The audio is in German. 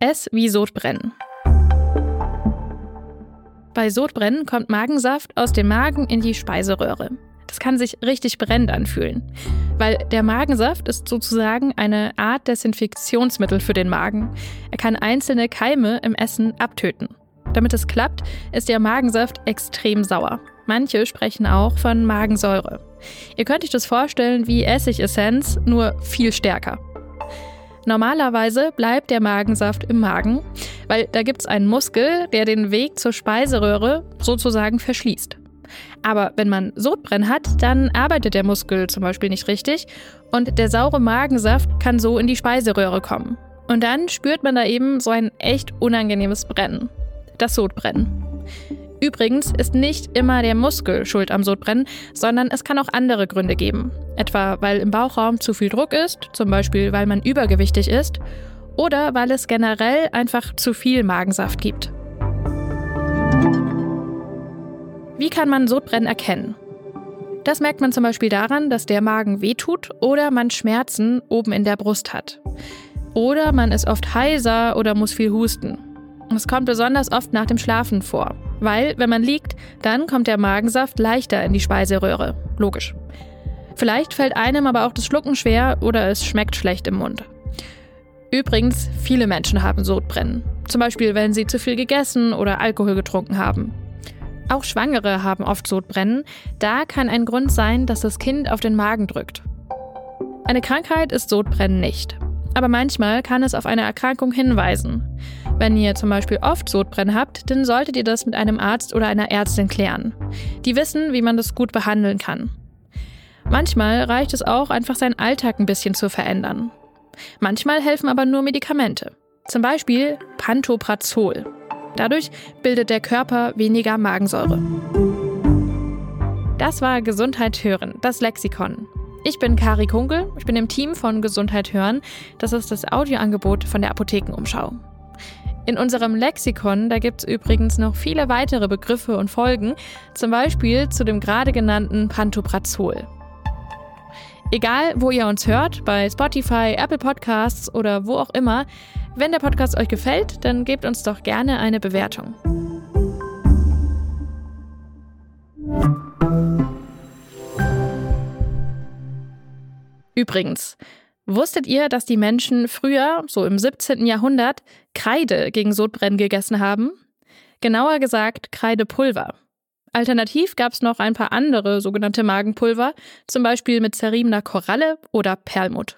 Es wie Sodbrennen. Bei Sodbrennen kommt Magensaft aus dem Magen in die Speiseröhre. Das kann sich richtig brennend anfühlen, weil der Magensaft ist sozusagen eine Art Desinfektionsmittel für den Magen. Er kann einzelne Keime im Essen abtöten. Damit es klappt, ist der Magensaft extrem sauer. Manche sprechen auch von Magensäure. Ihr könnt euch das vorstellen wie Essigessenz, nur viel stärker. Normalerweise bleibt der Magensaft im Magen, weil da gibt es einen Muskel, der den Weg zur Speiseröhre sozusagen verschließt. Aber wenn man Sodbrennen hat, dann arbeitet der Muskel zum Beispiel nicht richtig und der saure Magensaft kann so in die Speiseröhre kommen. Und dann spürt man da eben so ein echt unangenehmes Brennen. Das Sodbrennen. Übrigens ist nicht immer der Muskel schuld am Sodbrennen, sondern es kann auch andere Gründe geben. Etwa weil im Bauchraum zu viel Druck ist, zum Beispiel weil man übergewichtig ist, oder weil es generell einfach zu viel Magensaft gibt. Wie kann man Sodbrennen erkennen? Das merkt man zum Beispiel daran, dass der Magen wehtut oder man Schmerzen oben in der Brust hat. Oder man ist oft heiser oder muss viel husten. Es kommt besonders oft nach dem Schlafen vor. Weil, wenn man liegt, dann kommt der Magensaft leichter in die Speiseröhre. Logisch. Vielleicht fällt einem aber auch das Schlucken schwer oder es schmeckt schlecht im Mund. Übrigens, viele Menschen haben Sodbrennen. Zum Beispiel, wenn sie zu viel gegessen oder Alkohol getrunken haben. Auch Schwangere haben oft Sodbrennen. Da kann ein Grund sein, dass das Kind auf den Magen drückt. Eine Krankheit ist Sodbrennen nicht. Aber manchmal kann es auf eine Erkrankung hinweisen. Wenn ihr zum Beispiel oft Sodbrennen habt, dann solltet ihr das mit einem Arzt oder einer Ärztin klären. Die wissen, wie man das gut behandeln kann. Manchmal reicht es auch, einfach seinen Alltag ein bisschen zu verändern. Manchmal helfen aber nur Medikamente. Zum Beispiel Pantoprazol. Dadurch bildet der Körper weniger Magensäure. Das war Gesundheit hören, das Lexikon. Ich bin Kari Kunkel, ich bin im Team von Gesundheit hören. Das ist das Audioangebot von der Apothekenumschau. In unserem Lexikon, da gibt es übrigens noch viele weitere Begriffe und Folgen, zum Beispiel zu dem gerade genannten Pantoprazol. Egal, wo ihr uns hört, bei Spotify, Apple Podcasts oder wo auch immer, wenn der Podcast euch gefällt, dann gebt uns doch gerne eine Bewertung. Übrigens, wusstet ihr, dass die Menschen früher, so im 17. Jahrhundert, Kreide gegen Sodbrennen gegessen haben? Genauer gesagt Kreidepulver. Alternativ gab es noch ein paar andere sogenannte Magenpulver, zum Beispiel mit zerriebener Koralle oder Perlmutt.